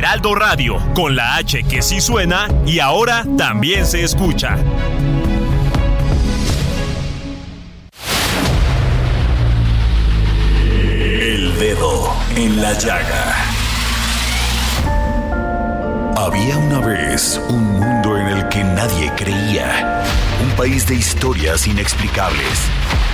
Heraldo Radio, con la H que sí suena y ahora también se escucha. El dedo en la llaga. Había una vez un mundo en el que nadie creía. Un país de historias inexplicables.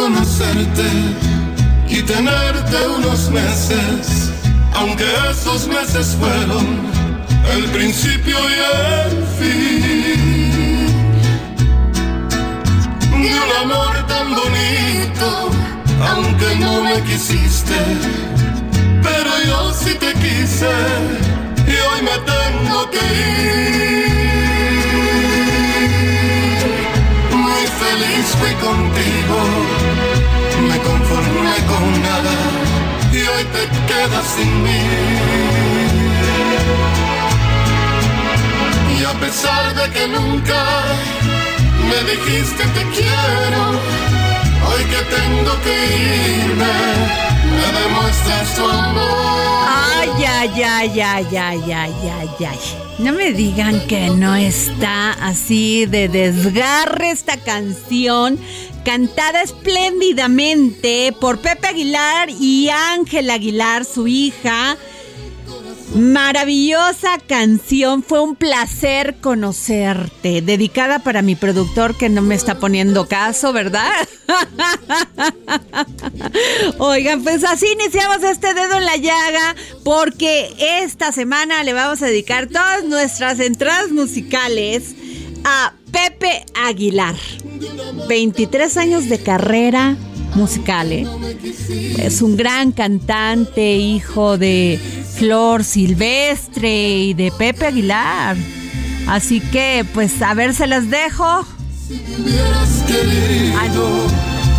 Conocerte y tenerte unos meses, aunque esos meses fueron el principio y el fin de un amor tan bonito, aunque no me quisiste, pero yo sí te quise y hoy me tengo que ir. Muy feliz fui contigo, me conformé con nada y hoy te quedas sin mí. A pesar de que nunca me dijiste te quiero, hoy que tengo que irme, me demuestras tu amor. Ay, ay, ay, ay, ay, ay, ay, ay. No me digan que no está así de desgarre esta canción, cantada espléndidamente por Pepe Aguilar y Ángel Aguilar, su hija. Maravillosa canción, fue un placer conocerte. Dedicada para mi productor que no me está poniendo caso, ¿verdad? Oigan, pues así iniciamos este dedo en la llaga porque esta semana le vamos a dedicar todas nuestras entradas musicales a Pepe Aguilar. 23 años de carrera musical, ¿eh? Es un gran cantante, hijo de Flor Silvestre y de Pepe Aguilar. Así que, pues, a ver, se las dejo. hubieras querido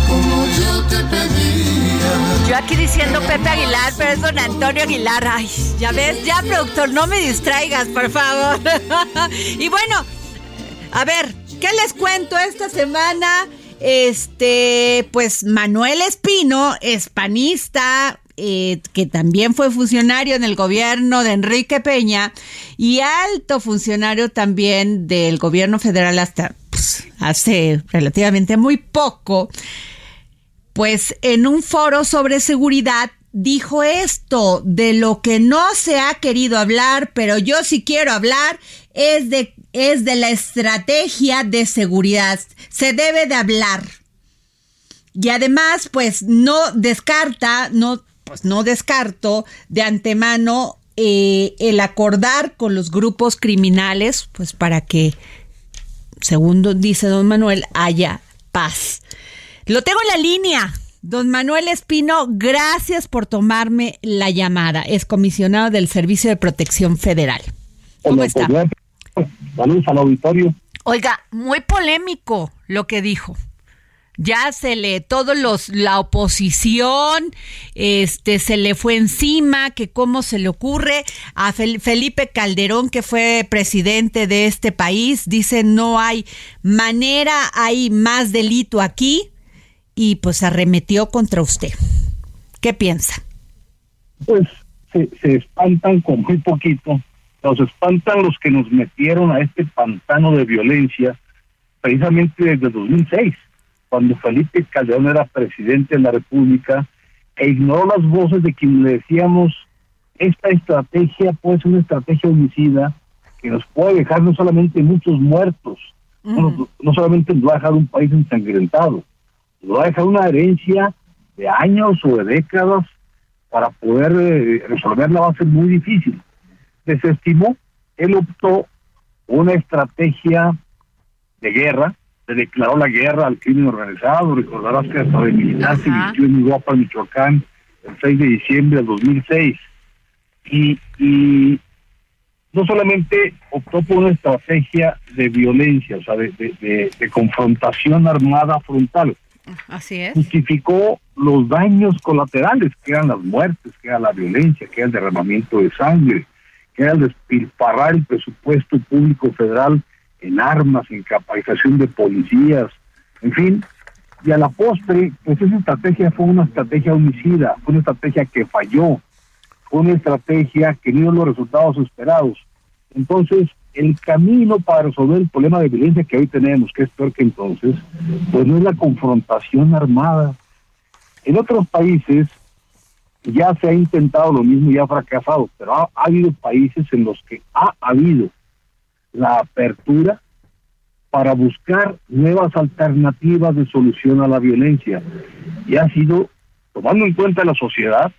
como yo te pedía. Yo aquí diciendo Pepe Aguilar, pero es don Antonio Aguilar. Ay, ya ves, ya productor, no me distraigas, por favor. y bueno, a ver, ¿qué les cuento esta semana? Este, pues Manuel Espino, hispanista, eh, que también fue funcionario en el gobierno de Enrique Peña y alto funcionario también del gobierno federal hasta pues, hace relativamente muy poco, pues en un foro sobre seguridad dijo esto, de lo que no se ha querido hablar, pero yo sí quiero hablar, es de, es de la estrategia de seguridad. Se debe de hablar. Y además, pues no descarta, no, pues no descarto de antemano eh, el acordar con los grupos criminales, pues para que, según dice don Manuel, haya paz. Lo tengo en la línea. Don Manuel Espino, gracias por tomarme la llamada. Es comisionado del Servicio de Protección Federal. ¿Cómo está? Saludos al auditorio. Oiga, muy polémico lo que dijo. Ya se le, todos los, la oposición, este, se le fue encima, que cómo se le ocurre a Felipe Calderón, que fue presidente de este país, dice no hay manera, hay más delito aquí, y pues arremetió contra usted. ¿Qué piensa? Pues se, se espantan con muy poquito, nos espantan los que nos metieron a este pantano de violencia precisamente desde 2006, cuando Felipe Calderón era presidente de la República e ignoró las voces de quienes le decíamos, esta estrategia puede ser una estrategia homicida que nos puede dejar no solamente muchos muertos, no, solamente nos va a dejar un país ensangrentado, nos va a dejar una herencia de años o de décadas para poder eh, resolverla va a ser muy difícil. Desestimó, él optó una estrategia de guerra, se declaró la guerra al crimen organizado, recordarás que hasta de militar se inició en Europa, Michoacán, el 6 de diciembre del 2006. Y, y no solamente optó por una estrategia de violencia, o sea, de, de, de confrontación armada frontal, Así es. Justificó los daños colaterales, que eran las muertes, que era la violencia, que era el derramamiento de sangre, que era el despilfarrar el presupuesto público federal en armas, en capacitación de policías, en fin. Y a la postre, pues esa estrategia fue una estrategia homicida, fue una estrategia que falló, fue una estrategia que no dio los resultados esperados. Entonces, el camino para resolver el problema de violencia que hoy tenemos, que es peor que entonces, pues no es la confrontación armada. En otros países ya se ha intentado lo mismo y ha fracasado, pero ha, habido países en los que ha habido la apertura para buscar nuevas alternativas de solución a la violencia. Y ha sido tomando en cuenta la sociedad,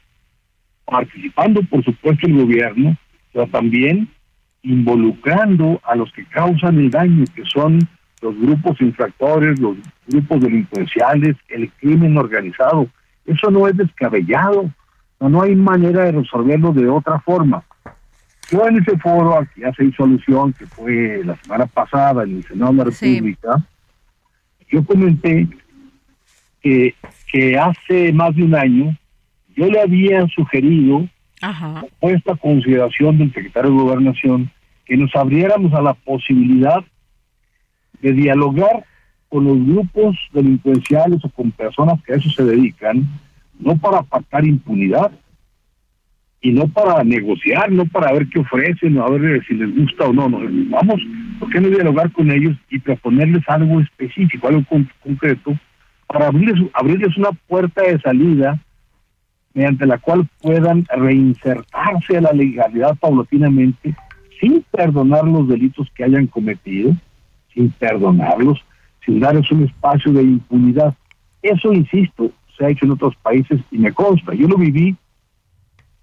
participando por supuesto el gobierno, pero también involucrando a los que causan el daño, que son los grupos infractores, los grupos delincuenciales, el crimen organizado. Eso no es descabellado, no, no hay manera de resolverlo de otra forma. Yo en ese foro, aquí ya se hizo alusión, que fue la semana pasada en el Senado de la República, yo comenté que, que hace más de un año yo le había sugerido Ajá. esta consideración del secretario de Gobernación que nos abriéramos a la posibilidad de dialogar con los grupos delincuenciales o con personas que a eso se dedican, no para pactar impunidad y no para negociar, no para ver qué ofrecen, a ver si les gusta o no. no vamos, ¿por qué no dialogar con ellos y proponerles algo específico, algo concreto, para abrirles, abrirles una puerta de salida mediante la cual puedan reinsertarse a la legalidad paulatinamente sin perdonar los delitos que hayan cometido, sin perdonarlos, sin darles un espacio de impunidad. Eso, insisto, se ha hecho en otros países y me consta. Yo lo viví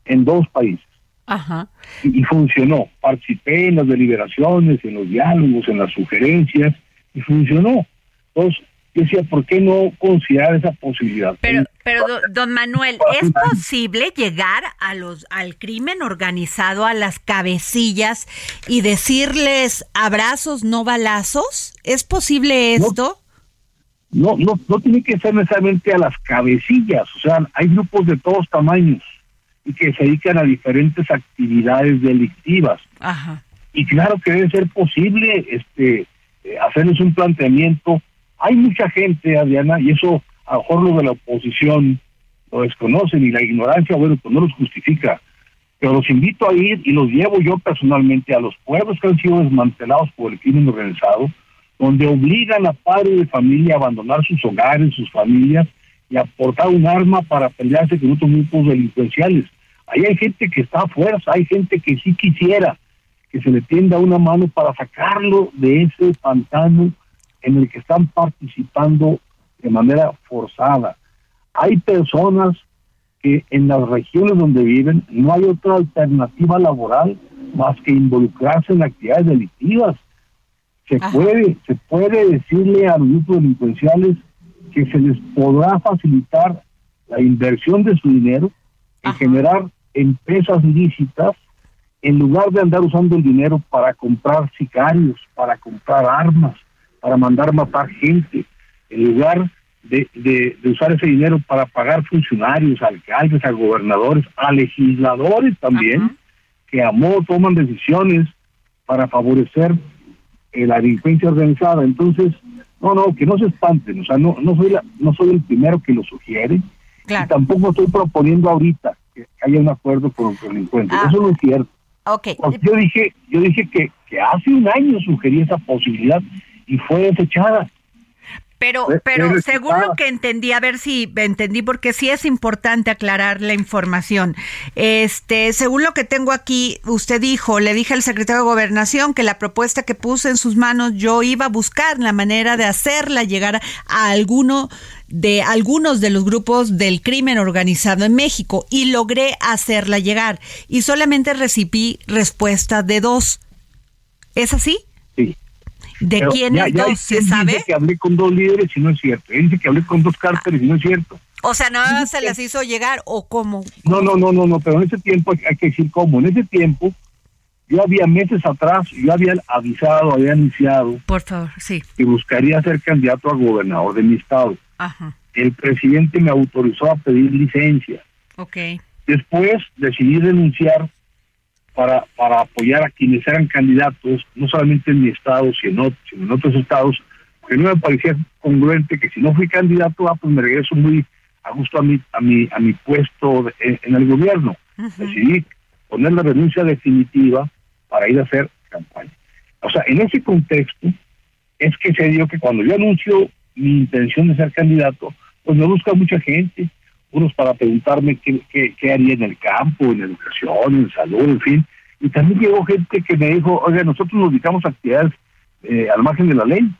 en dos países. Ajá. Y, y, funcionó. Participé en las deliberaciones, en los diálogos, en las sugerencias, y funcionó. Entonces, yo decía, ¿por qué no considerar esa posibilidad? Pero, pero don Manuel, ¿es posible llegar a los al crimen organizado, a las cabecillas y decirles abrazos, no balazos? ¿Es posible esto? No, no, no, tiene que ser necesariamente a las cabecillas, o sea, hay grupos de todos tamaños y que se dedican a diferentes actividades delictivas. Ajá. Y claro que debe ser posible este eh, hacerles un planteamiento hay mucha gente, Adriana, y eso a lo mejor los de la oposición lo desconocen y la ignorancia, bueno, pues no los justifica. Pero los invito a ir y los llevo yo personalmente a los pueblos que han sido desmantelados por el crimen organizado, donde obligan a padres de familia a abandonar sus hogares, sus familias y a portar un arma para pelearse con otros grupos delincuenciales. Ahí hay gente que está a fuerza, hay gente que sí quisiera que se le tienda una mano para sacarlo de ese pantano en el que están participando de manera forzada. Hay personas que en las regiones donde viven no hay otra alternativa laboral más que involucrarse en actividades delictivas. Se puede, se puede decirle a los grupos delincuenciales que se les podrá facilitar la inversión de su dinero en generar empresas ilícitas en lugar de andar usando el dinero para comprar sicarios, para comprar armas, para mandar matar gente, en lugar de, de, usar ese dinero para pagar funcionarios, alcaldes, a gobernadores, a legisladores también, que a modo toman decisiones para favorecer eh, la delincuencia organizada. Entonces, no, no, que no se espanten, o sea, no, no, soy, la, no soy el primero que lo sugiere, y tampoco estoy proponiendo ahorita que haya un acuerdo con los delincuentes, ah. eso no es cierto. Okay. Yo dije, yo dije que, que hace un año sugerí esa posibilidad y fue desechada. Pero, pero según lo que entendí, a ver si entendí, porque sí es importante aclarar la información. Este, según lo que tengo aquí, usted dijo, le dije al secretario de Gobernación que la propuesta que puse en sus manos, yo iba a buscar la manera de hacerla llegar a alguno de algunos de los grupos del crimen organizado en México y logré hacerla llegar y solamente recibí respuesta de dos. ¿Es así? ¿De quién es ¿Se sabe? Dice que hablé con dos líderes y no es cierto. Él dice que hablé con dos cárteles y no es cierto. O sea, no se les hizo llegar o cómo. No, no, no, no, no, pero en ese tiempo hay que decir cómo. En ese tiempo, yo había meses atrás, yo había avisado, había anunciado. Por favor, sí. Que buscaría ser candidato a gobernador de mi estado. Ajá. El presidente me autorizó a pedir licencia. Ok. Después decidí renunciar para, para apoyar a quienes eran candidatos, no solamente en mi estado, sino, sino en otros estados, porque no me parecía congruente que si no fui candidato, ah, pues me regreso muy a gusto a mi, a mi, a mi puesto en, el gobierno. Decidí poner la renuncia definitiva para ir a hacer campaña. O sea, en ese contexto es que se dio que cuando yo anuncio mi intención de ser candidato, pues me busca mucha gente, unos para preguntarme qué, qué, haría en el campo, en educación, en salud, en fin. Y también llegó gente que me dijo, oiga, nosotros nos dedicamos a actividades eh, al margen de la ley.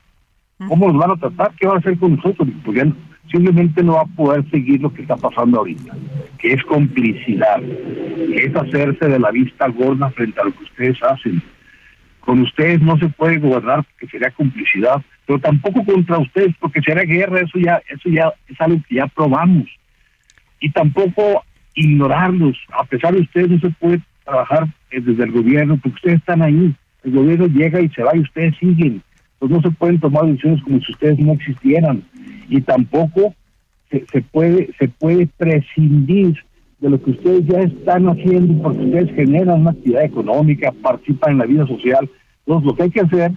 ¿Cómo nos van a tratar? ¿Qué van a hacer con nosotros? Porque simplemente no va a poder seguir lo que está pasando ahorita, que es complicidad, que es hacerse de la vista gorda frente a lo que ustedes hacen. Con ustedes no se puede gobernar porque sería complicidad, pero tampoco contra ustedes porque sería guerra, eso ya, eso ya es algo que ya probamos y tampoco ignorarlos. A pesar de ustedes no se puede trabajar eh, desde el gobierno porque ustedes están ahí. El gobierno llega y se va y ustedes siguen. Pues no se pueden tomar decisiones como si ustedes no existieran. Y tampoco se, se puede se puede prescindir de lo que ustedes ya están haciendo porque ustedes generan una actividad económica, participan en la vida social. Entonces lo que hay que hacer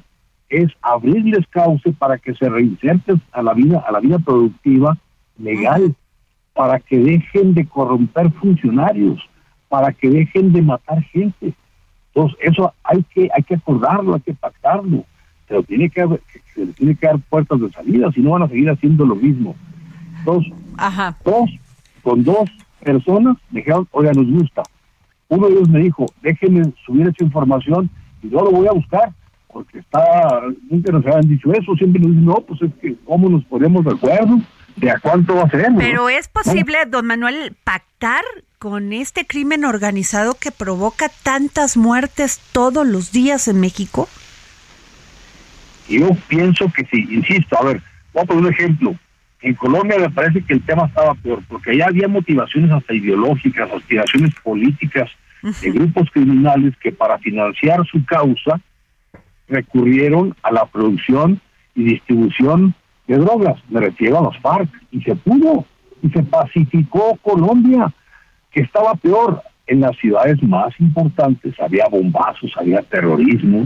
es abrirles cauce para que se reinserten a la vida a la vida productiva legal para que dejen de corromper funcionarios, para que dejen de matar gente. Entonces, eso hay que hay que acordarlo, hay que pactarlo. Pero tiene que, se tiene que dar puertas de salida, si no van a seguir haciendo lo mismo. Dos, dos, con dos personas me dijeron, oiga, nos gusta. Uno de ellos me dijo, déjenme subir esa información y yo lo voy a buscar, porque está, nunca nos habían dicho eso, siempre nos dicen, no, pues es que, ¿cómo nos ponemos de acuerdo? De a cuánto va a ser. Pero es posible, don Manuel, pactar con este crimen organizado que provoca tantas muertes todos los días en México? Yo pienso que sí, insisto, a ver, voy a poner un ejemplo. En Colombia me parece que el tema estaba peor, porque allá había motivaciones hasta ideológicas, aspiraciones políticas de grupos criminales que para financiar su causa recurrieron a la producción y distribución de drogas, me refiero a los FARC, y se pudo, y se pacificó Colombia, que estaba peor. En las ciudades más importantes había bombazos, había terrorismo,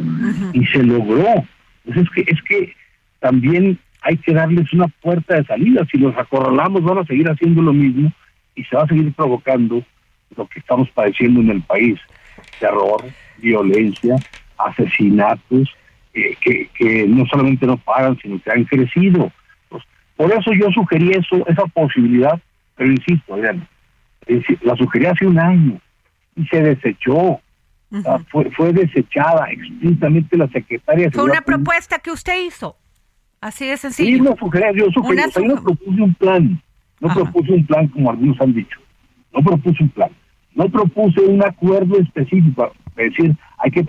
y se logró. Pues es que, es que también hay que darles una puerta de salida. Si los acorralamos, van a seguir haciendo lo mismo y se va a seguir provocando lo que estamos padeciendo en el país: terror, violencia, asesinatos, que, que, no solamente no pagan, sino que han crecido. Pues, por eso yo sugerí eso, esa posibilidad, pero insisto, Adriana, la sugerí hace un año y se desechó. fue, fue desechada explícitamente la secretaria. Fue una propuesta que usted hizo, así de sencillo. Sí, no sugerí, yo sugerí, yo no propuse un plan, no propuse un plan como algunos han dicho, no propuse un plan, no propuse un acuerdo específico, Es decir, hay que.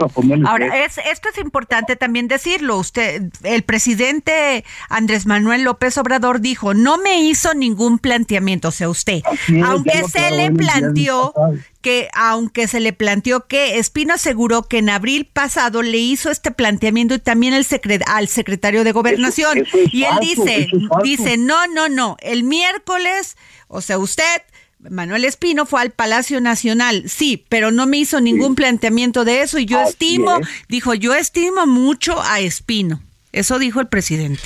Ahora, es, esto es importante también decirlo. Usted, el presidente Andrés Manuel López Obrador dijo, no me hizo ningún planteamiento, o sea, usted, aunque se le planteó que, aunque se le planteó que Espino aseguró que en abril pasado le hizo este planteamiento y también el al secretario de Gobernación. y él dice, dice, no, no, no, el miércoles, o sea, usted Manuel Espino fue al Palacio Nacional, sí, pero no me hizo ningún planteamiento de eso y yo estimo, dijo, yo estimo mucho a Espino. Eso dijo el presidente.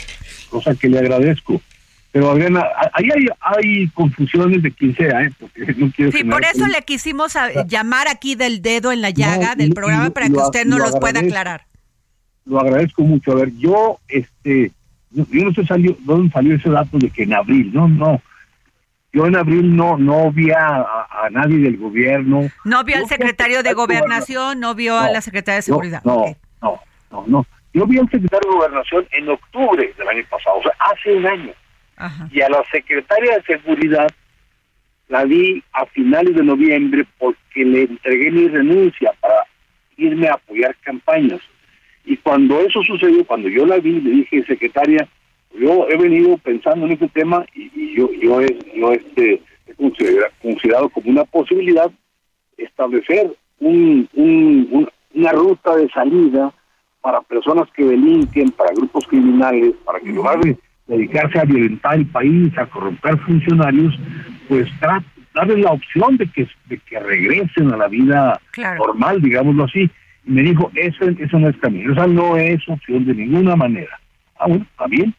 Cosa que le agradezco. Pero Adriana, ahí hay, hay, confusiones de quien sea, ¿eh? Porque no quiero sí, por eso le quisimos llamar aquí del dedo en la llaga del programa para que usted nos los pueda aclarar. Lo agradezco mucho. A ver, yo, este, yo no sé salió, dónde salió ese dato de que en abril, no, no yo en abril no no vi a, nadie del gobierno. ¿No vio al secretario de Gobernación? ¿No vio a la secretaria de Seguridad? No, no, no, no, Yo vi al secretario de Gobernación en octubre del año pasado, o sea, hace un año. Y a la secretaria de Seguridad la vi a finales de noviembre porque le entregué mi renuncia para irme a apoyar campañas. Y cuando eso sucedió, cuando yo la vi, le dije, secretaria, yo he venido pensando en este tema y, yo, yo, he, yo este, he considerado, como una posibilidad establecer un, una ruta de salida para personas que delinquen, para grupos criminales, para que en lugar de dedicarse a violentar el país, a corromper funcionarios, pues darles la opción de que, de que regresen a la vida normal, digámoslo así. Y me dijo, eso, eso no es camino, esa no es opción de ninguna manera. Ah, bueno, está bien,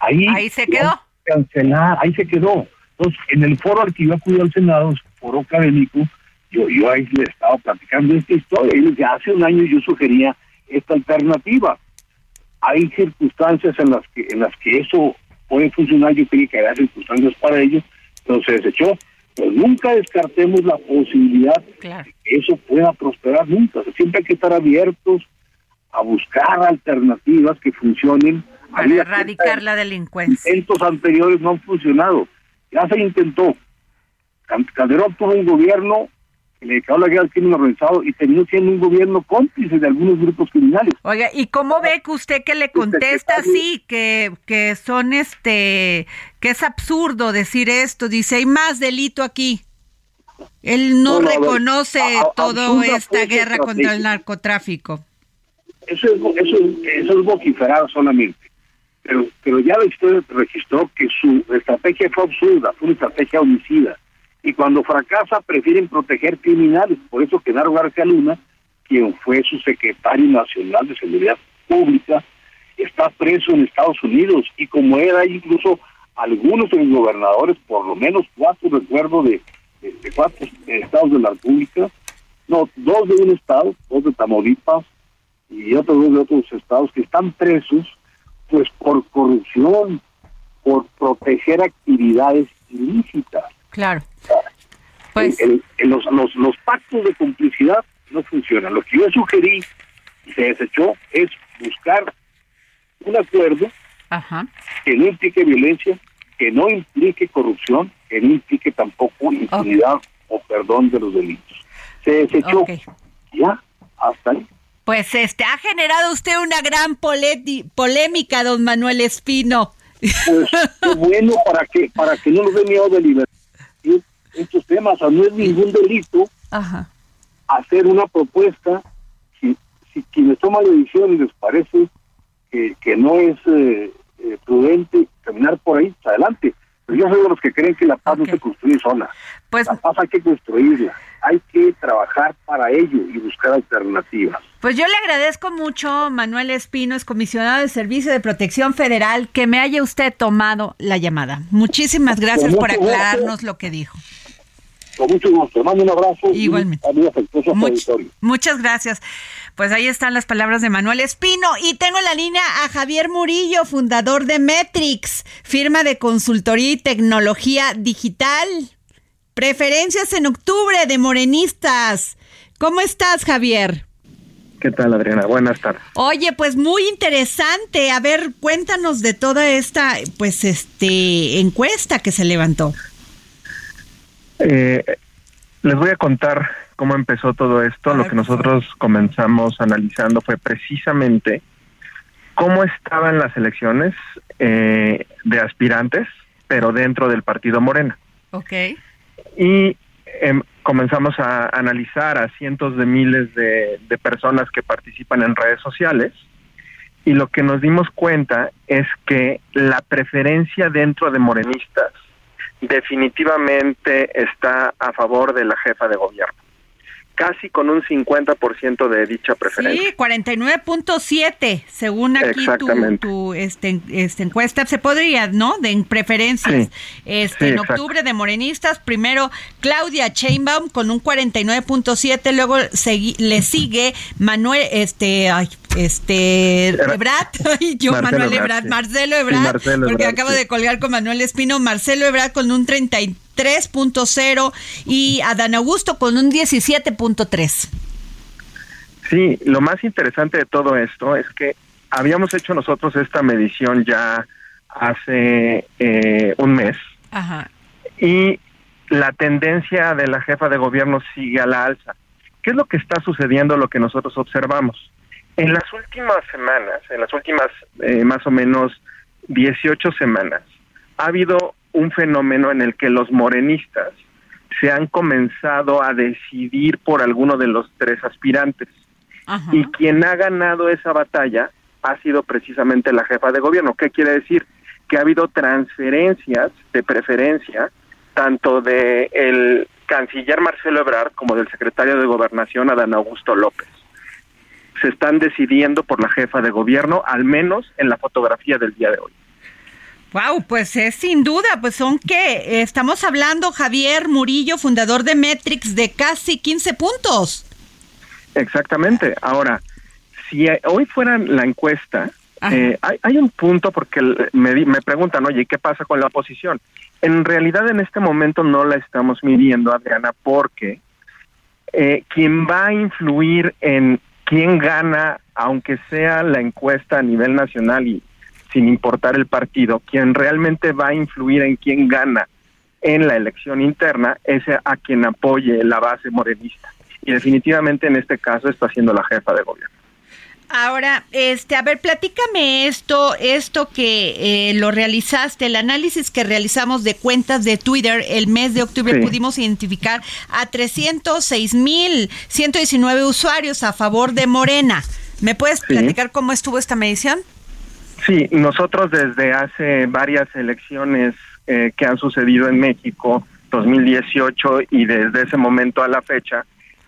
ahí, ahí se quedó. Cancelar, ahí se quedó. Entonces, en el foro al que yo acudí al Senado, foro académico, yo, yo ahí le estaba platicando esta historia. Y hace un año yo sugería esta alternativa. Hay circunstancias en las que en las que eso puede funcionar. Yo quería que haya circunstancias para ello, pero se desechó. Pero nunca descartemos la posibilidad de que eso pueda prosperar nunca. siempre hay que estar abiertos a buscar alternativas que funcionen para erradicar la delincuencia. Intentos anteriores no han funcionado. Ya se intentó. Calderón tuvo un gobierno que le dedicó la guerra al crimen organizado y terminó siendo un gobierno cómplice de algunos grupos criminales. Oiga, ¿y cómo ve que usted que le contesta así, que, que son este, que es absurdo decir esto? Dice, hay más delito aquí. Él no, reconoce toda esta guerra contra el narcotráfico. Eso es, eso, eso es vociferar solamente pero, pero ya la historia registró que su estrategia fue absurda, fue una estrategia homicida. Y cuando fracasa prefieren proteger criminales. Por eso que García Luna, quien fue su secretario nacional de Seguridad Pública, está preso en Estados Unidos. Y como era incluso algunos de los gobernadores, por lo menos cuatro recuerdo de, de, cuatro estados de la República, no, dos de un estado, dos de Tamaulipas y otros dos de otros estados que están presos pues por corrupción, por proteger actividades ilícitas. Claro. Pues... los, los, los pactos de complicidad no funcionan. Lo que yo sugerí y se desechó es buscar un acuerdo que no implique violencia, que no implique corrupción, que no implique tampoco impunidad o perdón de los delitos. Se desechó. Ya, hasta ahí. Pues este ha generado usted una gran polémica, don Manuel Espino. Pues bueno para que para que no nos dé miedo de libertad estos temas, o no es ningún delito hacer una propuesta si, si quienes toman la decisión les parece que, que no es eh, eh, prudente caminar por ahí, adelante. Yo soy de los que creen que la paz no se construye sola. Pues, la paz hay que construirla hay que trabajar para ello y buscar alternativas. Pues yo le agradezco mucho, Manuel Espino, es comisionado de Servicio de Protección Federal, que me haya usted tomado la llamada. Muchísimas gracias por aclararnos lo que dijo. Con mucho gusto. mando un abrazo. Igualmente. muchas gracias. Pues ahí están las palabras de Manuel Espino. Y tengo en la línea a Javier Murillo, fundador de Metrix, firma de consultoría y tecnología digital. Preferencias en octubre de morenistas. ¿Cómo estás, Javier? ¿Qué tal, Adriana? Buenas tardes. Oye, pues muy interesante. A ver, cuéntanos de toda esta, pues, este, encuesta que se levantó. Eh, les voy a contar cómo empezó todo esto, lo que nosotros comenzamos analizando fue precisamente cómo estaban las elecciones eh, de aspirantes, pero dentro del partido Morena. Ok. Y em, comenzamos a analizar a cientos de miles de, de personas que participan en redes sociales y lo que nos dimos cuenta es que la preferencia dentro de morenistas definitivamente está a favor de la jefa de gobierno casi con un 50% de dicha preferencia. Sí, 49.7, según aquí tu, tu este, este, encuesta. Se podría, ¿no? De preferencias. este, en octubre de morenistas, primero Claudia Chainbaum con un 49.7, luego le sigue Manuel, este, ay, este Ebrard, yo Manuel Ebrard, Marcelo Ebrard, porque acabo de colgar con Manuel Espino, Marcelo Ebrard con un 33.0 y Adán Augusto con un 17.3. Sí, lo más interesante de todo esto es que habíamos hecho nosotros esta medición ya hace eh, un mes Ajá. y la tendencia de la jefa de gobierno sigue a la alza. ¿Qué es lo que está sucediendo, lo que nosotros observamos? En las últimas semanas, en las últimas eh, más o menos 18 semanas, ha habido un fenómeno en el que los morenistas se han comenzado a decidir por alguno de los tres aspirantes. Y quien ha ganado esa batalla ha sido precisamente la jefa de gobierno. ¿Qué quiere decir? Que ha habido transferencias de preferencia tanto de el canciller Marcelo Ebrard como del secretario de Gobernación Adán Augusto López se están decidiendo por la jefa de gobierno, al menos en la fotografía del día de hoy. Wow, pues es sin duda, pues son que estamos hablando Javier Murillo, fundador de Metrix, de casi 15 puntos. Exactamente. Ahora, si hoy fuera la encuesta, eh, hay, un punto porque me, me preguntan, oye, ¿qué pasa con la oposición? En realidad en este momento no la estamos midiendo, Adriana, porque eh, quien va a influir en quién gana, aunque sea la encuesta a nivel nacional y sin importar el partido, quien realmente va a influir en quién gana en la elección interna es a quien apoye la base morenista. Y definitivamente en este caso está siendo la jefa de gobierno. Ahora, este, a ver, platícame esto, esto que eh, lo realizaste, el análisis que realizamos de cuentas de Twitter el mes de octubre, pudimos identificar a 306 mil 119 usuarios a favor de Morena. ¿Me puedes platicar cómo estuvo esta medición? Sí, nosotros desde hace varias elecciones eh, que han sucedido en México, 2018 y desde ese momento a la fecha,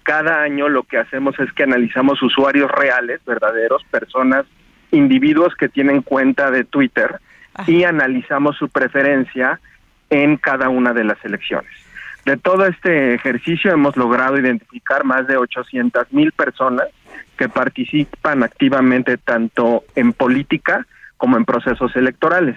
cada año lo que hacemos es que analizamos usuarios reales, verdaderos, personas, individuos que tienen cuenta de Twitter y analizamos su preferencia en cada una de las elecciones. De todo este ejercicio hemos logrado identificar más de 800 mil personas que participan activamente tanto en política como en procesos electorales.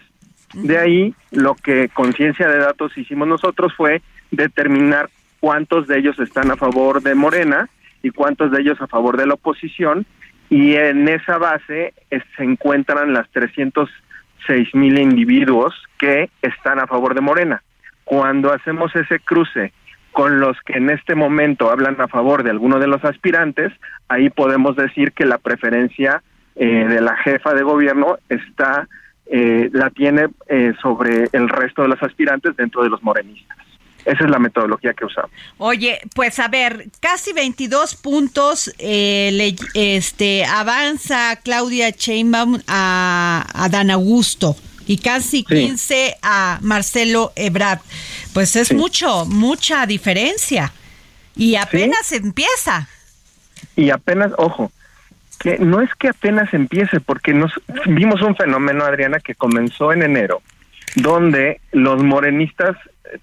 De ahí lo que conciencia de datos hicimos nosotros fue determinar cuántos de ellos están a favor de Morena y cuántos de ellos a favor de la oposición y en esa base se encuentran las 306 mil individuos que están a favor de Morena. Cuando hacemos ese cruce con los que en este momento hablan a favor de alguno de los aspirantes, ahí podemos decir que la preferencia eh, de la jefa de gobierno está eh, la tiene eh, sobre el resto de los aspirantes dentro de los morenistas. Esa es la metodología que usamos. Oye, pues a ver, casi 22 puntos eh, este, avanza Claudia Chainbaum a, a Dan Augusto y casi 15 a Marcelo Ebrard. Pues es mucho, mucha diferencia. Y apenas empieza. Y apenas, ojo, que no es que apenas empiece, porque nos vimos un fenómeno, Adriana, que comenzó en enero, donde los morenistas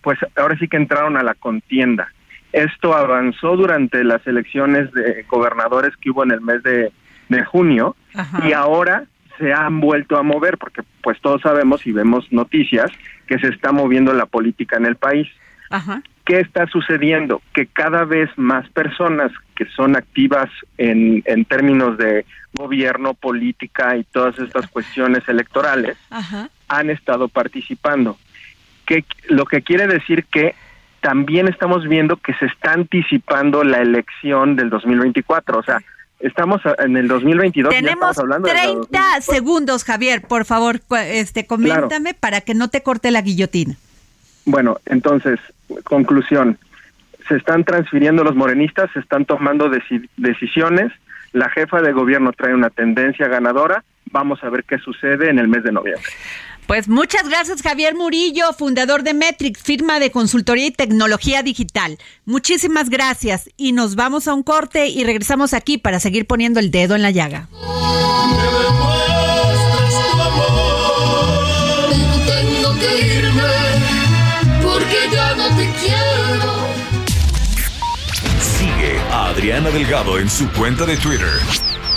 pues ahora sí que entraron a la contienda. Esto avanzó durante las elecciones de gobernadores que hubo en el mes de, junio y ahora se han vuelto a mover porque pues todos sabemos y vemos noticias que se está moviendo la política en el país. ¿Qué está sucediendo? Que cada vez más personas que son activas en, en términos de gobierno, política y todas estas cuestiones electorales han estado participando que lo que quiere decir que también estamos viendo que se está anticipando la elección del 2024. O sea, estamos en el 2022. Tenemos hablando 30 segundos, Javier. Por favor, este, coméntame para que no te corte la guillotina. Bueno, entonces, conclusión. Se están transfiriendo los morenistas, se están tomando decisiones. La jefa de gobierno trae una tendencia ganadora. Vamos a ver qué sucede en el mes de noviembre. Pues muchas gracias Javier Murillo, fundador de Metrix, firma de consultoría y tecnología digital. Muchísimas gracias y nos vamos a un corte y regresamos aquí para seguir poniendo el dedo en la llaga. Sigue a Adriana Delgado en su cuenta de Twitter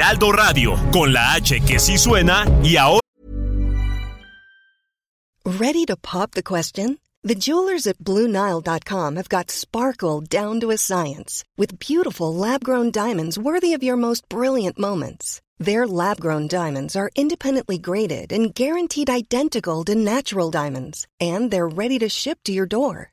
Heraldo Radio, con la H que sí suena y ahora. Ready to pop the question? The jewelers at BlueNile.com have got sparkle down to a science with beautiful lab grown diamonds worthy of your most brilliant moments. Their lab grown diamonds are independently graded and guaranteed identical to natural diamonds, and they're ready to ship to your door.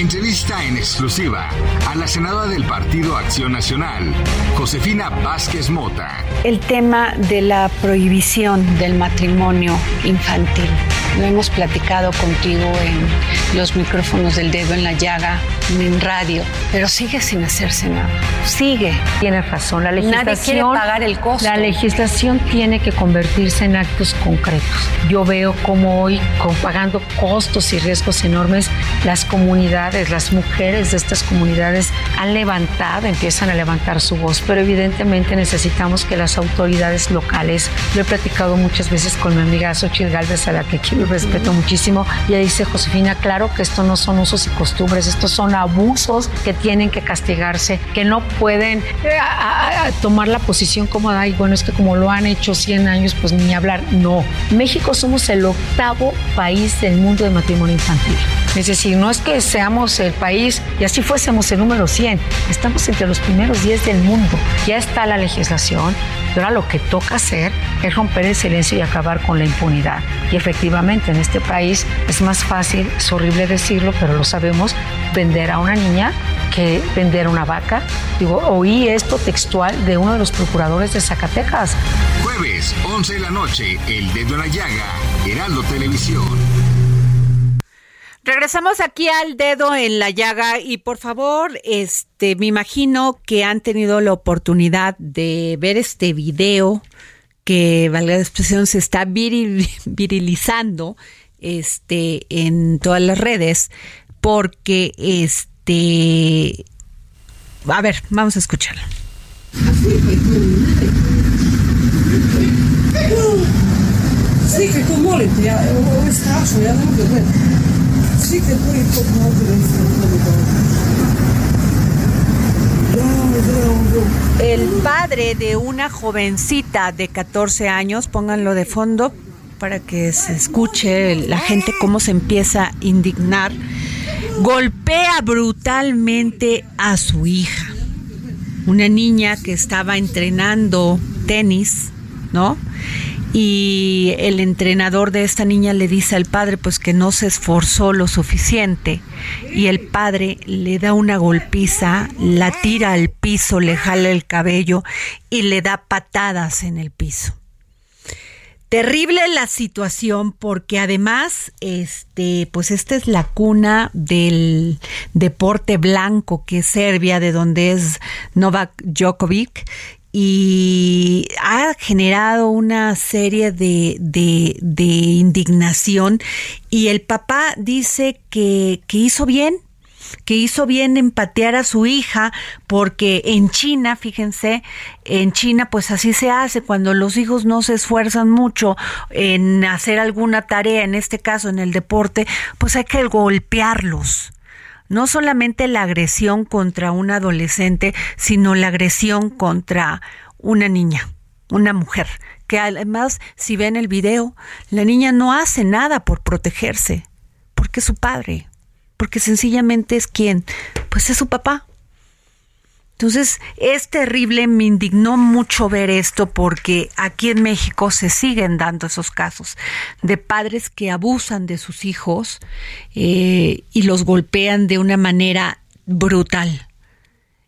entrevista en exclusiva a la senadora del Partido Acción Nacional, Josefina Vázquez Mota. El tema de la prohibición del matrimonio infantil. Lo hemos platicado contigo en los micrófonos del dedo en la llaga, en radio, pero sigue sin hacerse nada. Sigue. Tienes razón, la legislación. Nadie quiere pagar el costo. La legislación tiene que convertirse en actos concretos. Yo veo como hoy, con, pagando costos y riesgos enormes, las comunidades, las mujeres de estas comunidades han levantado, empiezan a levantar su voz, pero evidentemente necesitamos que las autoridades locales, lo he platicado muchas veces con mi amiga Xochitl Galvez, a la que quiero respeto muchísimo. Ella dice, Josefina, claro que esto no son usos y costumbres, estos son abusos que tienen que castigarse, que no pueden eh, tomar la posición como, ay, bueno, es que como lo han hecho 100 años, pues ni hablar. No. México somos el octavo país del mundo de matrimonio infantil. Es decir, no es que seamos el país y así fuésemos el número 100, estamos entre los primeros 10 del mundo. Ya está la legislación, ahora lo que toca hacer es romper el silencio y acabar con la impunidad. Y efectivamente en este país es más fácil, es horrible decirlo, pero lo sabemos, vender a una niña que vender a una vaca. Digo, oí esto textual de uno de los procuradores de Zacatecas. Jueves, 11 de la noche, El Dedo en la Llaga, Heraldo Televisión. Regresamos aquí al dedo en la llaga y por favor, este, me imagino que han tenido la oportunidad de ver este video que, valga la expresión, se está virilizando este, en todas las redes porque, este, a ver, vamos a escucharlo. El padre de una jovencita de 14 años, pónganlo de fondo para que se escuche la gente cómo se empieza a indignar, golpea brutalmente a su hija. una niña que estaba entrenando tenis, ¿no? Y el entrenador de esta niña le dice al padre pues que no se esforzó lo suficiente y el padre le da una golpiza, la tira al piso, le jala el cabello y le da patadas en el piso. Terrible la situación porque además, este, pues esta es la cuna del deporte blanco que es Serbia, de donde es Novak Djokovic, y ha generado una serie de, de, indignación. Y el papá dice que, que hizo bien, que hizo bien en patear a su hija, porque en China, fíjense, en China pues así se hace, cuando los hijos no se esfuerzan mucho en hacer alguna tarea, en este caso en el deporte, pues hay que golpearlos no solamente la agresión contra un adolescente, sino la agresión contra una niña, una mujer, que además, si ven el video, la niña no hace nada por protegerse, porque es su padre, porque sencillamente es quien, pues es su papá. Entonces, es terrible, me indignó mucho ver esto porque aquí en México se siguen dando esos casos de padres que abusan de sus hijos eh, y los golpean de una manera brutal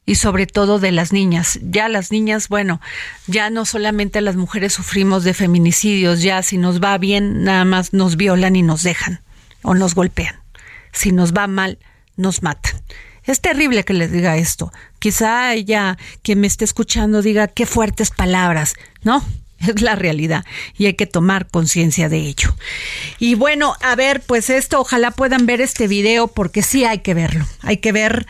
y sobre todo de las niñas. Ya las niñas, bueno, ya no solamente las mujeres sufrimos de feminicidios, ya si nos va bien, nada más nos violan y nos dejan o nos golpean. Si nos va mal, nos matan. Es terrible que les diga esto. Quizá ella, quien me esté escuchando, diga qué fuertes palabras. No, es la realidad y hay que tomar conciencia de ello. Y bueno, a ver, pues esto, ojalá puedan ver este video porque sí hay que verlo. Hay que ver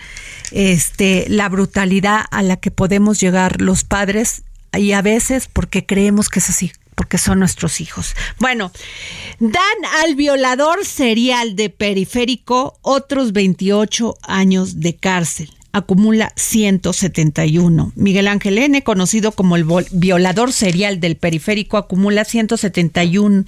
este la brutalidad a la que podemos llegar los padres y a veces porque creemos que es así, porque son nuestros hijos. Bueno, dan al violador serial de periférico otros 28 años de cárcel acumula 171. Miguel Ángel N., conocido como el violador serial del periférico, acumula 171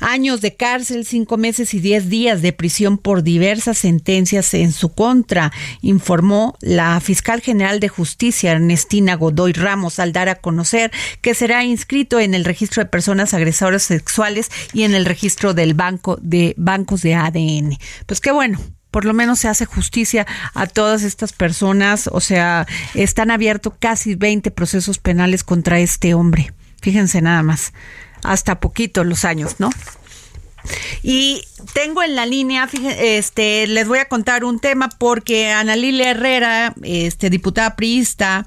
años de cárcel, cinco meses y diez días de prisión por diversas sentencias en su contra, informó la fiscal general de justicia, Ernestina Godoy Ramos, al dar a conocer que será inscrito en el registro de personas agresoras sexuales y en el registro del banco de bancos de ADN. Pues qué bueno, por lo menos se hace justicia a todas estas personas, o sea, están abiertos casi 20 procesos penales contra este hombre. Fíjense nada más, hasta poquito los años, ¿no? Y tengo en la línea, fíjense, este, les voy a contar un tema porque Ana Lilia Herrera, este, diputada priista,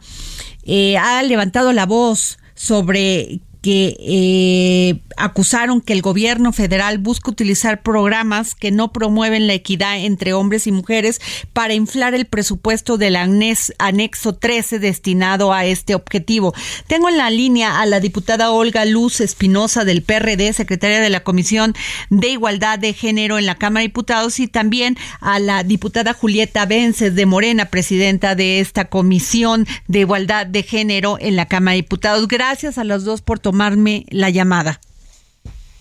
eh, ha levantado la voz sobre que eh, acusaron que el gobierno federal busca utilizar programas que no promueven la equidad entre hombres y mujeres para inflar el presupuesto del anexo 13 destinado a este objetivo. Tengo en la línea a la diputada Olga Luz Espinosa del PRD, secretaria de la Comisión de Igualdad de Género en la Cámara de Diputados, y también a la diputada Julieta Vences de Morena, presidenta de esta Comisión de Igualdad de Género en la Cámara de Diputados. Gracias a los dos por tomar tomarme la llamada.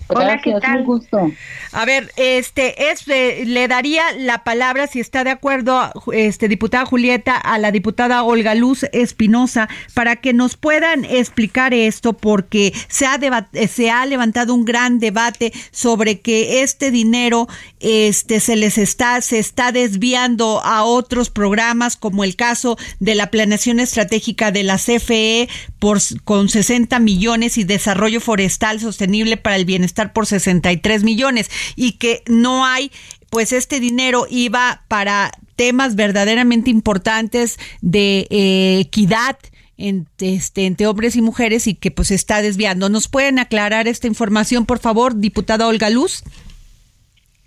Hola, ¿qué tal? gusto. A ver, este es eh, le daría la palabra si está de acuerdo este diputada Julieta a la diputada Olga Luz Espinosa para que nos puedan explicar esto porque se ha eh, se ha levantado un gran debate sobre que este dinero este se les está se está desviando a otros programas como el caso de la planeación estratégica de la CFE por con 60 millones y desarrollo forestal sostenible para el bienestar estar por 63 millones y que no hay, pues este dinero iba para temas verdaderamente importantes de eh, equidad este, entre hombres y mujeres y que pues está desviando. ¿Nos pueden aclarar esta información, por favor, diputada Olga Luz?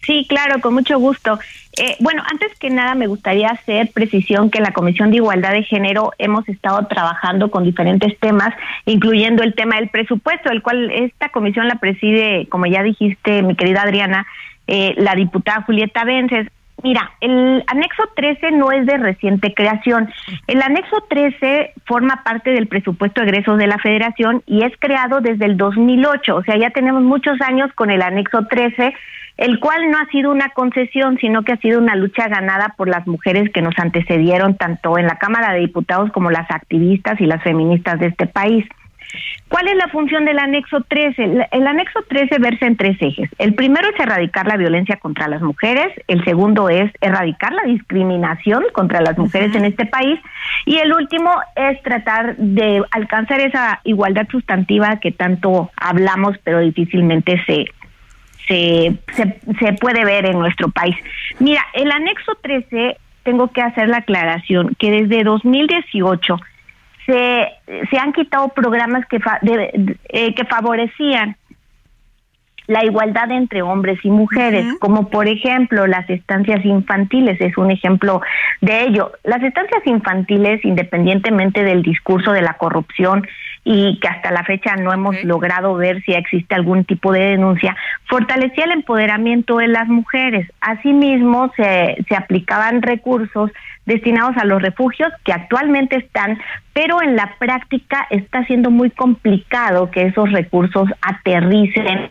Sí, claro, con mucho gusto. Eh, bueno, antes que nada me gustaría hacer precisión que en la Comisión de Igualdad de Género hemos estado trabajando con diferentes temas, incluyendo el tema del presupuesto, el cual esta comisión la preside, como ya dijiste, mi querida Adriana, eh, la diputada Julieta Vences. Mira, el anexo 13 no es de reciente creación. El anexo 13 forma parte del presupuesto de egresos de la Federación y es creado desde el 2008. O sea, ya tenemos muchos años con el anexo 13, el cual no ha sido una concesión, sino que ha sido una lucha ganada por las mujeres que nos antecedieron tanto en la Cámara de Diputados como las activistas y las feministas de este país. ¿Cuál es la función del anexo 13? El anexo 13 versa en tres ejes. El primero es erradicar la violencia contra las mujeres, el segundo es erradicar la discriminación contra las mujeres en este país y el último es tratar de alcanzar esa igualdad sustantiva que tanto hablamos pero difícilmente se se, se, se puede ver en nuestro país. Mira, el anexo 13, tengo que hacer la aclaración que desde 2018 se, se han quitado programas que, eh, que favorecían la igualdad entre hombres y mujeres, como por ejemplo las estancias infantiles, es un ejemplo de ello. Las estancias infantiles, independientemente del discurso de la corrupción y que hasta la fecha no hemos logrado ver si existe algún tipo de denuncia, fortalecía el empoderamiento de las mujeres. Asimismo, se, se aplicaban recursos destinados a los refugios que actualmente están, pero en la práctica está siendo muy complicado que esos recursos aterricen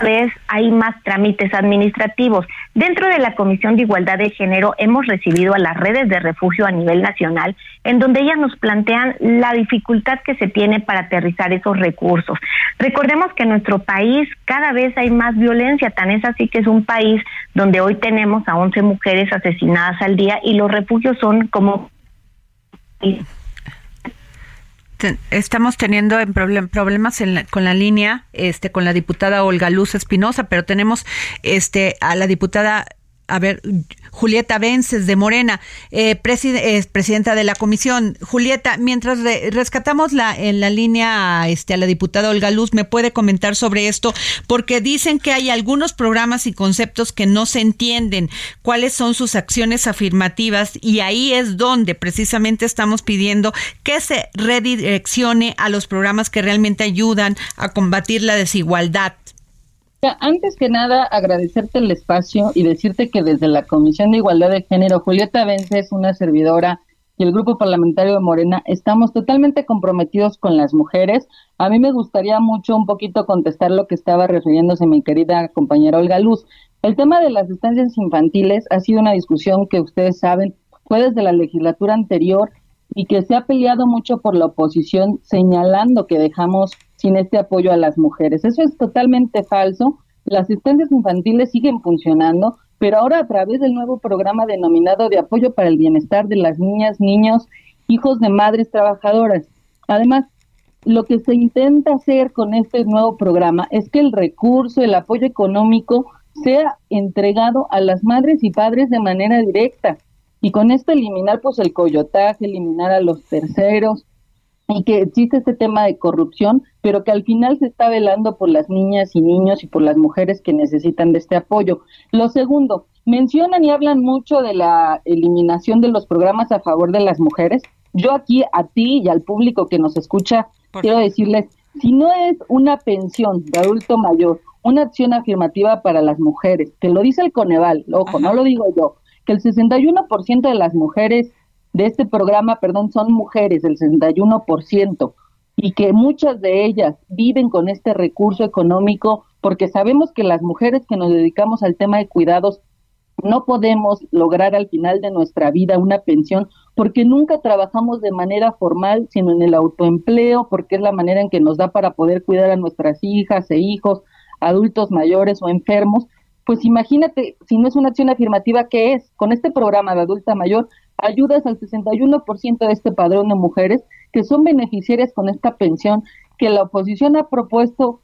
vez hay más trámites administrativos. Dentro de la Comisión de Igualdad de Género hemos recibido a las redes de refugio a nivel nacional, en donde ellas nos plantean la dificultad que se tiene para aterrizar esos recursos. Recordemos que en nuestro país cada vez hay más violencia, tan es así que es un país donde hoy tenemos a 11 mujeres asesinadas al día y los refugios son como estamos teniendo problemas con la línea este con la diputada Olga Luz Espinosa, pero tenemos este a la diputada a ver, Julieta Vences de Morena, eh, presidenta de la comisión. Julieta, mientras rescatamos la, en la línea este, a la diputada Olga Luz, ¿me puede comentar sobre esto? Porque dicen que hay algunos programas y conceptos que no se entienden, cuáles son sus acciones afirmativas y ahí es donde precisamente estamos pidiendo que se redireccione a los programas que realmente ayudan a combatir la desigualdad. Antes que nada, agradecerte el espacio y decirte que desde la Comisión de Igualdad de Género, Julieta Vence es una servidora y el Grupo Parlamentario de Morena estamos totalmente comprometidos con las mujeres. A mí me gustaría mucho un poquito contestar lo que estaba refiriéndose mi querida compañera Olga Luz. El tema de las estancias infantiles ha sido una discusión que ustedes saben fue desde la legislatura anterior y que se ha peleado mucho por la oposición señalando que dejamos sin este apoyo a las mujeres. Eso es totalmente falso. Las estancias infantiles siguen funcionando, pero ahora a través del nuevo programa denominado de apoyo para el bienestar de las niñas, niños, hijos de madres trabajadoras. Además, lo que se intenta hacer con este nuevo programa es que el recurso, el apoyo económico sea entregado a las madres y padres de manera directa. Y con esto eliminar pues el coyotaje, eliminar a los terceros, y que existe este tema de corrupción, pero que al final se está velando por las niñas y niños y por las mujeres que necesitan de este apoyo. Lo segundo, mencionan y hablan mucho de la eliminación de los programas a favor de las mujeres. Yo aquí a ti y al público que nos escucha quiero decirles, si no es una pensión de adulto mayor, una acción afirmativa para las mujeres, que lo dice el Coneval, ojo, no lo digo yo, que el 61% de las mujeres de este programa, perdón, son mujeres, el 61%, y que muchas de ellas viven con este recurso económico porque sabemos que las mujeres que nos dedicamos al tema de cuidados no podemos lograr al final de nuestra vida una pensión porque nunca trabajamos de manera formal, sino en el autoempleo, porque es la manera en que nos da para poder cuidar a nuestras hijas e hijos, adultos mayores o enfermos. Pues imagínate, si no es una acción afirmativa, ¿qué es? Con este programa de adulta mayor ayudas al 61% de este padrón de mujeres que son beneficiarias con esta pensión que la oposición ha propuesto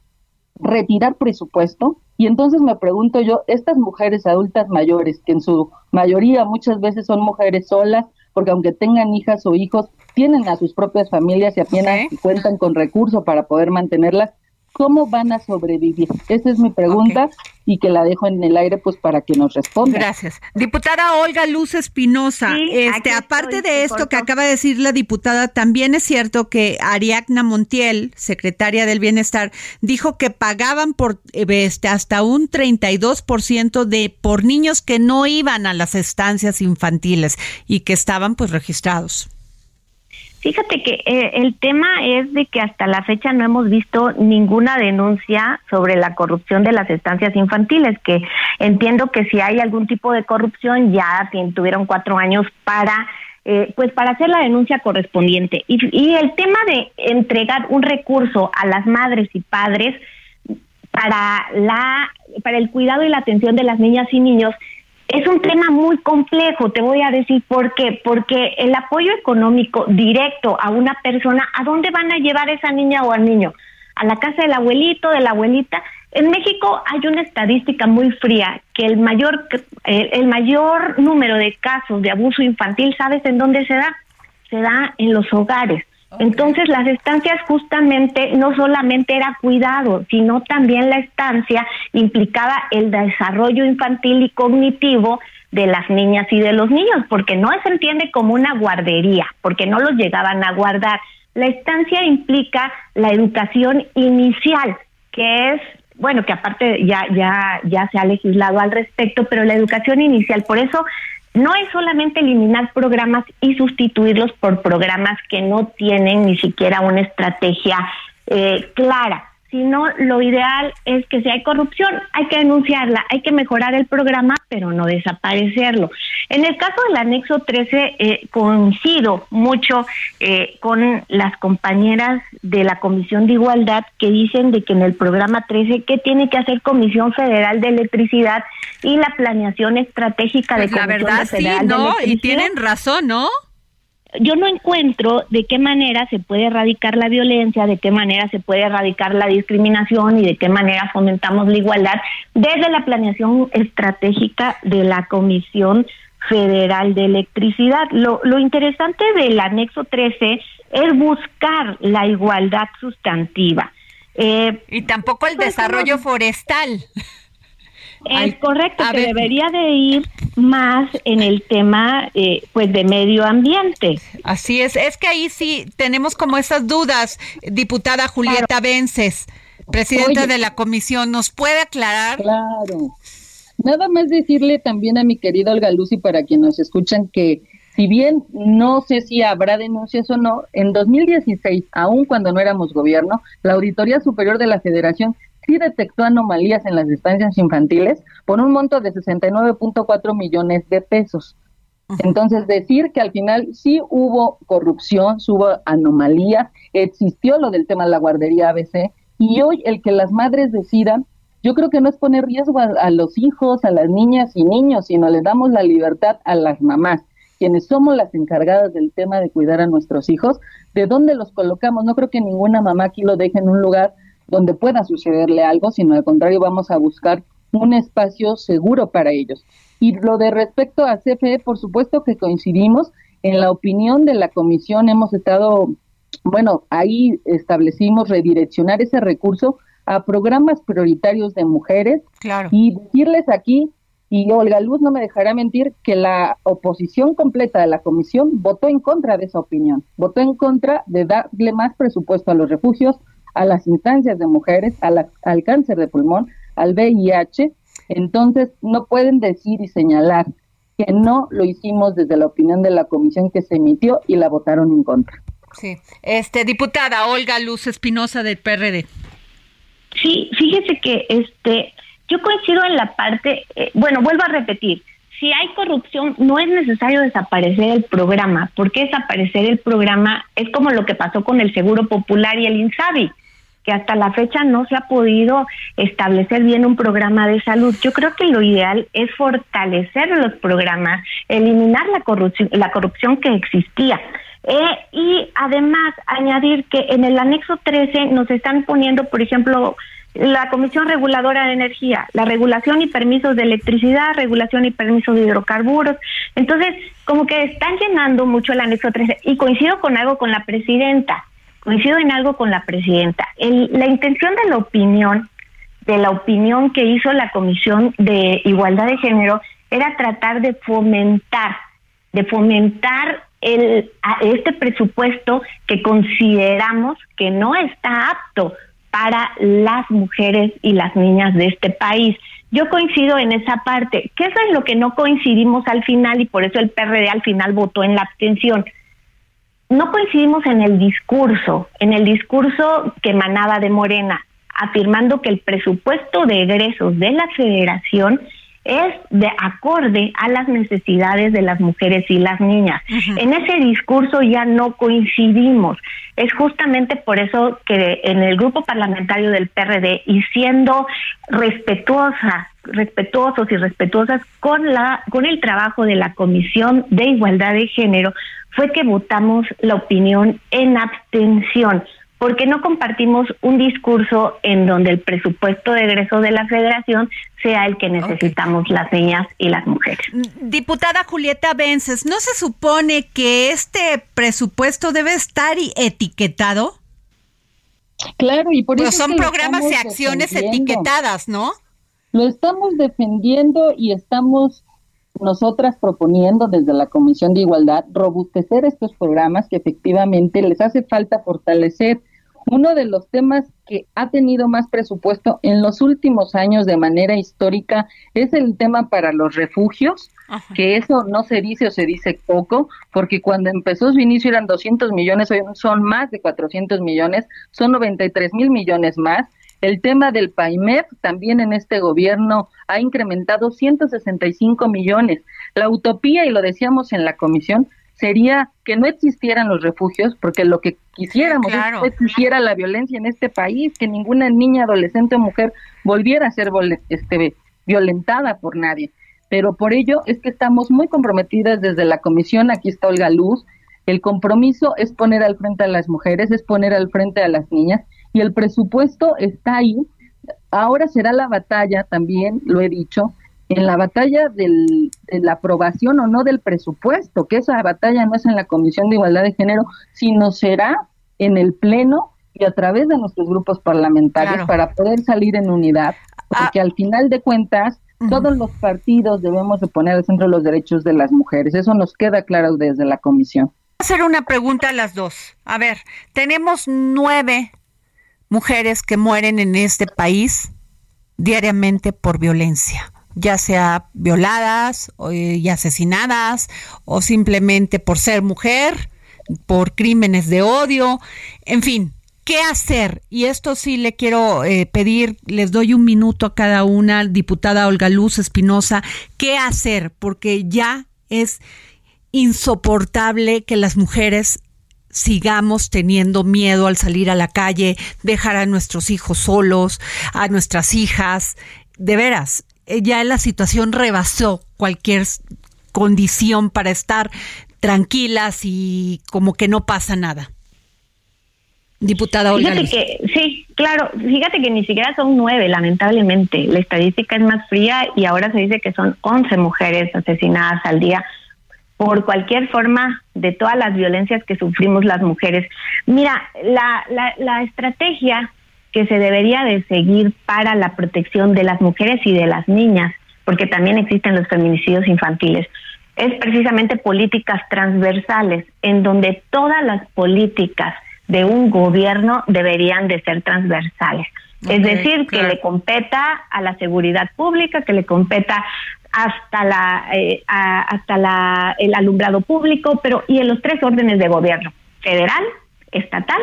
retirar presupuesto. Y entonces me pregunto yo, estas mujeres adultas mayores, que en su mayoría muchas veces son mujeres solas, porque aunque tengan hijas o hijos, tienen a sus propias familias y apenas cuentan con recursos para poder mantenerlas, ¿cómo van a sobrevivir? Esa es mi pregunta y que la dejo en el aire pues para que nos responda. Gracias. Diputada Olga Luz Espinosa, este aparte de esto que acaba de decir la diputada, también es cierto que Ariadna Montiel, secretaria del Bienestar, dijo que pagaban por este hasta un 32% de por niños que no iban a las estancias infantiles y que estaban pues registrados. Fíjate que eh, el tema es de que hasta la fecha no hemos visto ninguna denuncia sobre la corrupción de las estancias infantiles, que entiendo que si hay algún tipo de corrupción ya tuvieron cuatro años para eh, pues para hacer la denuncia correspondiente. Y, y el tema de entregar un recurso a las madres y padres para la para el cuidado y la atención de las niñas y niños es un tema muy complejo, te voy a decir por qué. Porque el apoyo económico directo a una persona, ¿a dónde van a llevar esa niña o al niño? ¿A la casa del abuelito, de la abuelita? En México hay una estadística muy fría que el mayor, el mayor número de casos de abuso infantil, ¿sabes en dónde se da? Se da en los hogares. Entonces las estancias justamente no solamente era cuidado, sino también la estancia implicaba el desarrollo infantil y cognitivo de las niñas y de los niños, porque no se entiende como una guardería, porque no los llegaban a guardar. La estancia implica la educación inicial, que es bueno, que aparte ya ya ya se ha legislado al respecto, pero la educación inicial, por eso no es solamente eliminar programas y sustituirlos por programas que no tienen ni siquiera una estrategia eh, clara sino lo ideal es que si hay corrupción hay que denunciarla, hay que mejorar el programa, pero no desaparecerlo. En el caso del anexo 13, eh, coincido mucho eh, con las compañeras de la Comisión de Igualdad que dicen de que en el programa 13, ¿qué tiene que hacer Comisión Federal de Electricidad y la planeación estratégica de pues Comisión la verdad, Federal sí, de ¿no? Y tienen razón, ¿no? Yo no encuentro de qué manera se puede erradicar la violencia, de qué manera se puede erradicar la discriminación y de qué manera fomentamos la igualdad desde la planeación estratégica de la Comisión Federal de Electricidad. Lo, lo interesante del anexo 13 es buscar la igualdad sustantiva. Eh, y tampoco el pues, desarrollo forestal. Es correcto, que debería de ir más en el tema eh, pues de medio ambiente. Así es, es que ahí sí tenemos como esas dudas, diputada Julieta Vences, presidenta Oye. de la comisión, ¿nos puede aclarar? Claro. Nada más decirle también a mi querida Olga Lucy para quienes nos escuchan que si bien no sé si habrá denuncias o no, en 2016, aun cuando no éramos gobierno, la Auditoría Superior de la Federación sí detectó anomalías en las estancias infantiles por un monto de 69.4 millones de pesos. Entonces, decir que al final sí hubo corrupción, sí hubo anomalías, existió lo del tema de la guardería ABC, y hoy el que las madres decidan, yo creo que no es poner riesgo a, a los hijos, a las niñas y niños, sino les damos la libertad a las mamás, quienes somos las encargadas del tema de cuidar a nuestros hijos, de dónde los colocamos. No creo que ninguna mamá aquí lo deje en un lugar donde pueda sucederle algo, sino al contrario vamos a buscar un espacio seguro para ellos. Y lo de respecto a CFE, por supuesto que coincidimos en la opinión de la comisión, hemos estado, bueno, ahí establecimos redireccionar ese recurso a programas prioritarios de mujeres Claro. y decirles aquí, y Olga Luz no me dejará mentir, que la oposición completa de la comisión votó en contra de esa opinión, votó en contra de darle más presupuesto a los refugios, a las instancias de mujeres, a la- al cáncer de pulmón, al VIH. Entonces, no pueden decir y señalar que no lo hicimos desde la opinión de la comisión que se emitió y la votaron en contra. Sí. Este, diputada Olga Luz Espinosa del PRD. Sí, fíjese que este, yo coincido en la parte, eh, bueno, vuelvo a repetir, si hay corrupción no es necesario desaparecer el programa, porque desaparecer el programa es como lo que pasó con el Seguro Popular y el INSABI, que hasta la fecha no se ha podido establecer bien un programa de salud. Yo creo que lo ideal es fortalecer los programas, eliminar la corrupción, la corrupción que existía. Eh, y además añadir que en el anexo 13 nos están poniendo, por ejemplo, la Comisión Reguladora de Energía, la regulación y permisos de electricidad, regulación y permisos de hidrocarburos. Entonces, como que están llenando mucho el anexo 13 y coincido con algo con la presidenta. Coincido en algo con la presidenta. la intención de la opinión, de la opinión que hizo la Comisión de Igualdad de Género, era tratar de fomentar, de fomentar el, este presupuesto que consideramos que no está apto para las mujeres y las niñas de este país. Yo coincido en esa parte, eso es lo que no coincidimos al final y por eso el PRD al final votó en la abstención. No coincidimos en el discurso, en el discurso que emanaba de Morena, afirmando que el presupuesto de egresos de la federación es de acorde a las necesidades de las mujeres y las niñas. En ese discurso ya no coincidimos. Es justamente por eso que en el grupo parlamentario del PRD y siendo respetuosa, respetuosos y respetuosas con la con el trabajo de la Comisión de Igualdad de Género, fue que votamos la opinión en abstención porque no compartimos un discurso en donde el presupuesto de egreso de la federación sea el que necesitamos las niñas y las mujeres. Mm, diputada Julieta Vences, ¿no se supone que este presupuesto debe estar etiquetado? Claro, y por eso son programas y acciones etiquetadas, ¿no? Lo estamos defendiendo y estamos nosotras proponiendo desde la Comisión de Igualdad robustecer estos programas que efectivamente les hace falta fortalecer. Uno de los temas que ha tenido más presupuesto en los últimos años de manera histórica es el tema para los refugios, que eso no se dice o se dice poco, porque cuando empezó su inicio eran 200 millones, hoy son más de 400 millones, son 93 mil millones más. El tema del PAIMEF también en este gobierno ha incrementado 165 millones. La utopía, y lo decíamos en la comisión, sería que no existieran los refugios, porque lo que quisiéramos es que existiera la violencia en este país, que ninguna niña, adolescente o mujer volviera a ser este, violentada por nadie. Pero por ello es que estamos muy comprometidas desde la comisión, aquí está Olga Luz, el compromiso es poner al frente a las mujeres, es poner al frente a las niñas, y el presupuesto está ahí. Ahora será la batalla, también lo he dicho, en la batalla del, de la aprobación o no del presupuesto, que esa batalla no es en la Comisión de Igualdad de Género, sino será en el Pleno y a través de nuestros grupos parlamentarios para poder salir en unidad, porque ah. al final de cuentas todos los partidos debemos de poner al centro los derechos de las mujeres, eso nos queda claro desde la Comisión. Hacer una pregunta a las dos. A ver, tenemos nueve mujeres que mueren en este país diariamente por violencia, ya sea violadas eh, y asesinadas o simplemente por ser mujer, por crímenes de odio, en fin. ¿Qué hacer? Y esto sí le quiero eh, pedir, les doy un minuto a cada una, diputada Olga Luz Espinosa, ¿qué hacer? Porque ya es insoportable que las mujeres sigamos teniendo miedo al salir a la calle, dejar a nuestros hijos solos, a nuestras hijas. De veras, eh, ya la situación rebasó cualquier condición para estar tranquilas y como que no pasa nada. Diputada Olga. Fíjate que, sí, claro, fíjate que ni siquiera son nueve, lamentablemente. La estadística es más fría y ahora se dice que son once mujeres asesinadas al día por cualquier forma de todas las violencias que sufrimos las mujeres. Mira, la, la, la estrategia que se debería de seguir para la protección de las mujeres y de las niñas, porque también existen los feminicidios infantiles, es precisamente políticas transversales, en donde todas las políticas de un gobierno deberían de ser transversales. Es decir, que le competa a la seguridad pública, que le competa hasta la eh, hasta la el alumbrado público, pero y en los tres órdenes de gobierno, federal, estatal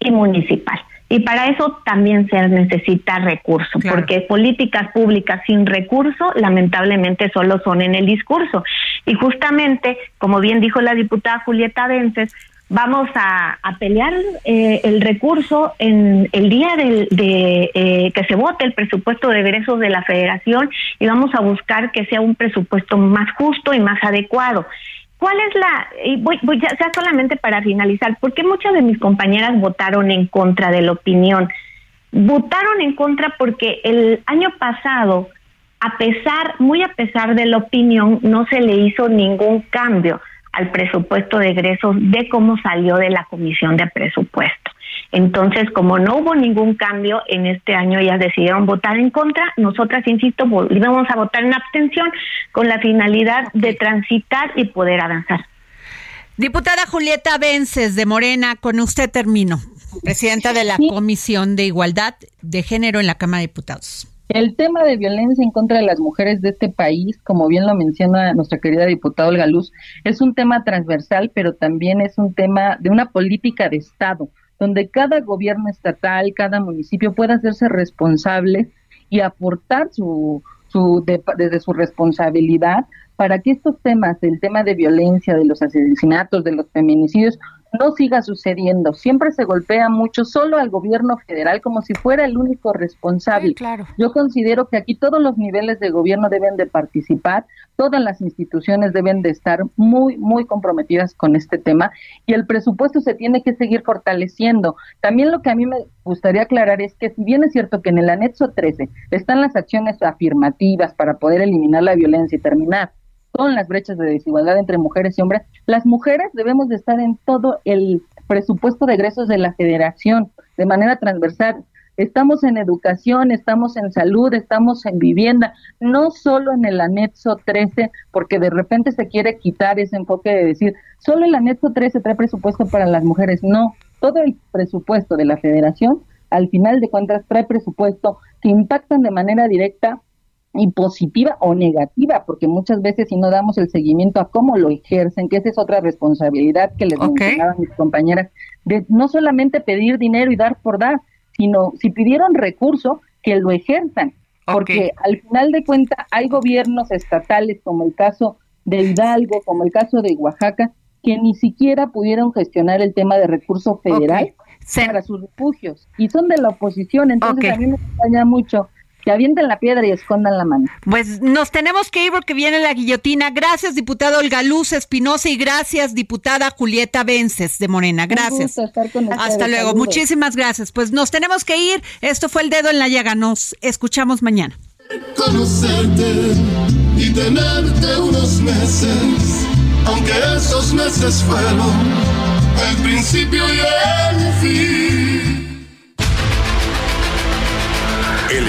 y municipal. Y para eso también se necesita recurso, porque políticas públicas sin recurso lamentablemente solo son en el discurso. Y justamente, como bien dijo la diputada Julieta Vences, vamos a, pelear eh, el recurso en el día de, eh, que se vote el presupuesto de egresos de la federación y vamos a buscar que sea un presupuesto más justo y más adecuado. ¿Cuál es la, y voy, voy ya, sea solamente para finalizar, porque muchas de mis compañeras votaron en contra de la opinión? Votaron en contra porque el año pasado, a pesar, muy a pesar de la opinión, no se le hizo ningún cambio al presupuesto de egresos de cómo salió de la comisión de presupuesto. Entonces, como no hubo ningún cambio en este año, ellas decidieron votar en contra. Nosotras, insisto, volvemos a votar en abstención con la finalidad de transitar y poder avanzar. Diputada Julieta Vences de Morena, con usted termino. Presidenta de la Comisión de Igualdad de Género en la Cámara de Diputados. El tema de violencia en contra de las mujeres de este país, como bien lo menciona nuestra querida diputada Olga Luz, es un tema transversal, pero también es un tema de una política de Estado, donde cada gobierno estatal, cada municipio pueda hacerse responsable y aportar su, su desde su responsabilidad para que estos temas, el tema de violencia, de los asesinatos, de los feminicidios, no siga sucediendo. Siempre se golpea mucho solo al gobierno federal como si fuera el único responsable. claro. Yo considero que aquí todos los niveles de gobierno deben de participar, todas las instituciones deben de estar muy, muy comprometidas con este tema y el presupuesto se tiene que seguir fortaleciendo. También lo que a mí me gustaría aclarar es que si bien es cierto que en el anexo 13 están las acciones afirmativas para poder eliminar la violencia y terminar con las brechas de desigualdad entre mujeres y hombres, las mujeres debemos de estar en todo el presupuesto de egresos de la federación de manera transversal. Estamos en educación, estamos en salud, estamos en vivienda, no solo en el anexo 13, porque de repente se quiere quitar ese enfoque de decir, solo el anexo 13 trae presupuesto para las mujeres. No, todo el presupuesto de la federación, al final de cuentas, trae presupuesto que impactan de manera directa y positiva o negativa, porque muchas veces si no damos el seguimiento a cómo lo ejercen, que esa es otra responsabilidad que les mencionaban mis compañeras, de no solamente pedir dinero y dar por dar, sino si pidieron recurso, que lo ejerzan, porque al final de cuentas hay gobiernos estatales como el caso de Hidalgo, como el caso de Oaxaca, que ni siquiera pudieron gestionar el tema de recurso federal para sus refugios y son de la oposición, entonces a mí me extraña mucho que avienten la piedra y escondan la mano. Pues nos tenemos que ir porque viene la guillotina. Gracias, diputado Olga Luz Espinosa, y gracias, diputada Julieta Vences de Morena. Gracias. Hasta luego. Muchísimas gracias. Pues nos tenemos que ir. Esto fue el dedo en la llaga. Nos escuchamos mañana. Conocerte y tenerte unos meses, aunque esos meses fueron el principio y el fin.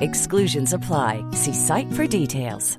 Exclusions apply. See site for details.